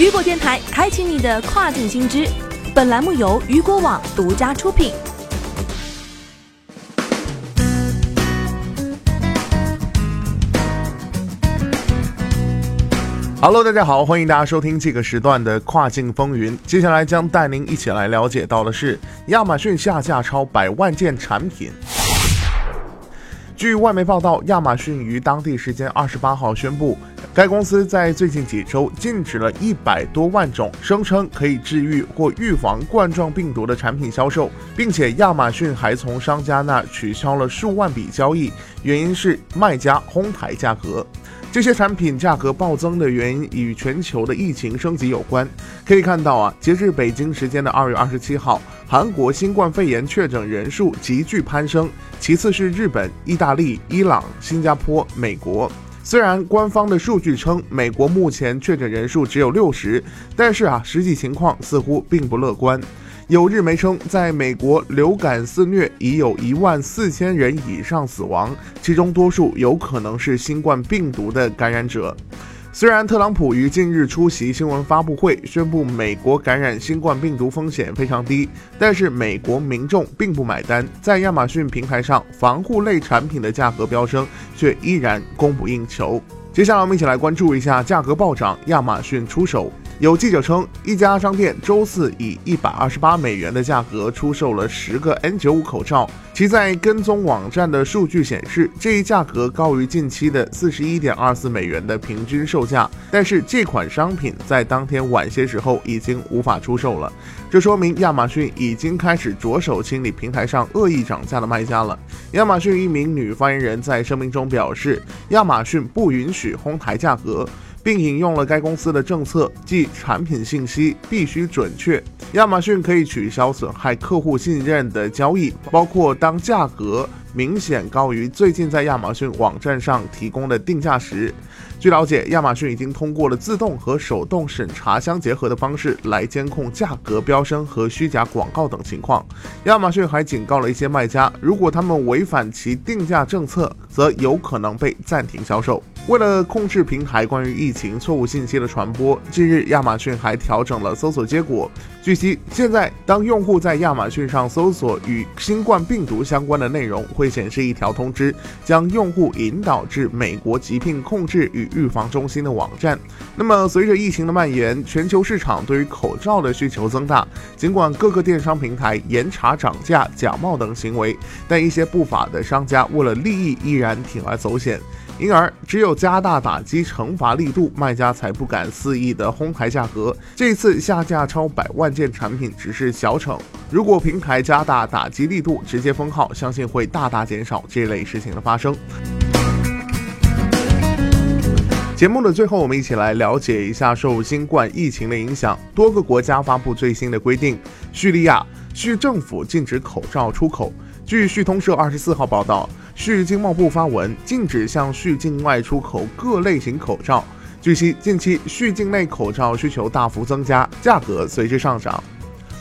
雨果电台开启你的跨境新知。本栏目由雨果网独家出品。Hello，大家好，欢迎大家收听这个时段的跨境风云。接下来将带您一起来了解到的是，亚马逊下架超百万件产品。据外媒报道，亚马逊于当地时间二十八号宣布，该公司在最近几周禁止了一百多万种声称可以治愈或预防冠状病毒的产品销售，并且亚马逊还从商家那取消了数万笔交易，原因是卖家哄抬价格。这些产品价格暴增的原因与全球的疫情升级有关。可以看到啊，截至北京时间的二月二十七号，韩国新冠肺炎确诊人数急剧攀升，其次是日本、意大利、伊朗、新加坡、美国。虽然官方的数据称美国目前确诊人数只有六十，但是啊，实际情况似乎并不乐观。有日媒称，在美国流感肆虐，已有一万四千人以上死亡，其中多数有可能是新冠病毒的感染者。虽然特朗普于近日出席新闻发布会，宣布美国感染新冠病毒风险非常低，但是美国民众并不买单，在亚马逊平台上，防护类产品的价格飙升，却依然供不应求。接下来，我们一起来关注一下价格暴涨，亚马逊出手。有记者称，一家商店周四以一百二十八美元的价格出售了十个 N95 口罩。其在跟踪网站的数据显示，这一价格高于近期的四十一点二四美元的平均售价。但是这款商品在当天晚些时候已经无法出售了，这说明亚马逊已经开始着手清理平台上恶意涨价的卖家了。亚马逊一名女发言人在声明中表示，亚马逊不允许哄抬价格。并引用了该公司的政策，即产品信息必须准确。亚马逊可以取消损害客户信任的交易，包括当价格明显高于最近在亚马逊网站上提供的定价时。据了解，亚马逊已经通过了自动和手动审查相结合的方式来监控价格飙升和虚假广告等情况。亚马逊还警告了一些卖家，如果他们违反其定价政策，则有可能被暂停销售。为了控制平台关于疫情错误信息的传播，近日亚马逊还调整了搜索结果。据悉，现在当用户在亚马逊上搜索与新冠病毒相关的内容，会显示一条通知，将用户引导至美国疾病控制与预防中心的网站。那么，随着疫情的蔓延，全球市场对于口罩的需求增大。尽管各个电商平台严查涨价、假冒等行为，但一些不法的商家为了利益依然铤而走险。因而，只有加大打击惩罚力度，卖家才不敢肆意的哄抬价格。这次下架超百万件产品只是小惩，如果平台加大打击力度，直接封号，相信会大大减少这类事情的发生。节目的最后，我们一起来了解一下受新冠疫情的影响，多个国家发布最新的规定。叙利亚叙政府禁止口罩出口。据叙通社二十四号报道。叙经贸部发文禁止向叙境外出口各类型口罩。据悉，近期叙境内口罩需求大幅增加，价格随之上涨。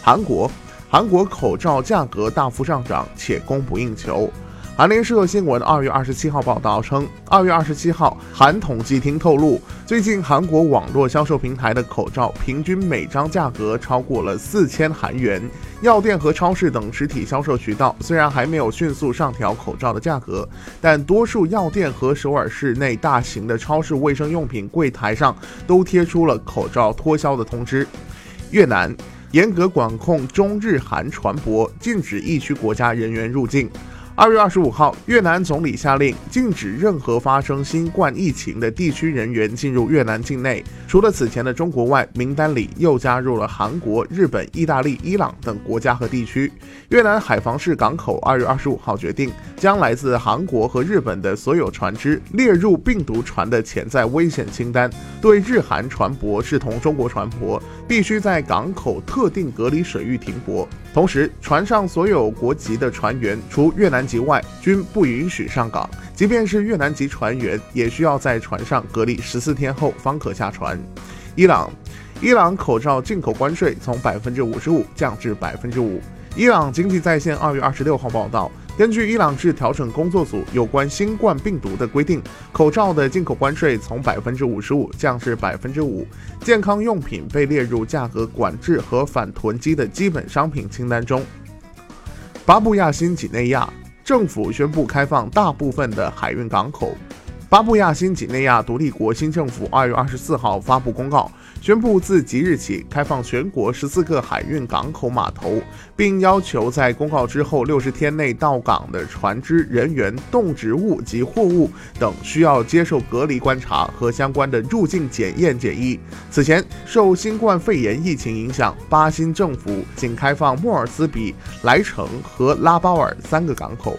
韩国，韩国口罩价格大幅上涨，且供不应求。韩联社新闻二月二十七号报道称，二月二十七号，韩统计厅透露，最近韩国网络销售平台的口罩平均每张价格超过了四千韩元。药店和超市等实体销售渠道虽然还没有迅速上调口罩的价格，但多数药店和首尔市内大型的超市卫生用品柜台上都贴出了口罩脱销的通知。越南严格管控中日韩船舶，禁止疫区国家人员入境。二月二十五号，越南总理下令禁止任何发生新冠疫情的地区人员进入越南境内。除了此前的中国外，名单里又加入了韩国、日本、意大利、伊朗等国家和地区。越南海防市港口二月二十五号决定，将来自韩国和日本的所有船只列入病毒船的潜在危险清单。对日韩船舶视同中国船舶，必须在港口特定隔离水域停泊。同时，船上所有国籍的船员，除越南籍外，均不允许上岗。即便是越南籍船员，也需要在船上隔离十四天后方可下船。伊朗，伊朗口罩进口关税从百分之五十五降至百分之五。伊朗经济在线二月二十六号报道。根据伊朗制调整工作组有关新冠病毒的规定，口罩的进口关税从百分之五十五降至百分之五，健康用品被列入价格管制和反囤积的基本商品清单中。巴布亚新几内亚政府宣布开放大部分的海运港口。巴布亚新几内亚独立国新政府二月二十四号发布公告，宣布自即日起开放全国十四个海运港口码头，并要求在公告之后六十天内到港的船只、人员、动植物及货物等需要接受隔离观察和相关的入境检验检疫。此前，受新冠肺炎疫情影响，巴新政府仅开放莫尔斯比、莱城和拉包尔三个港口。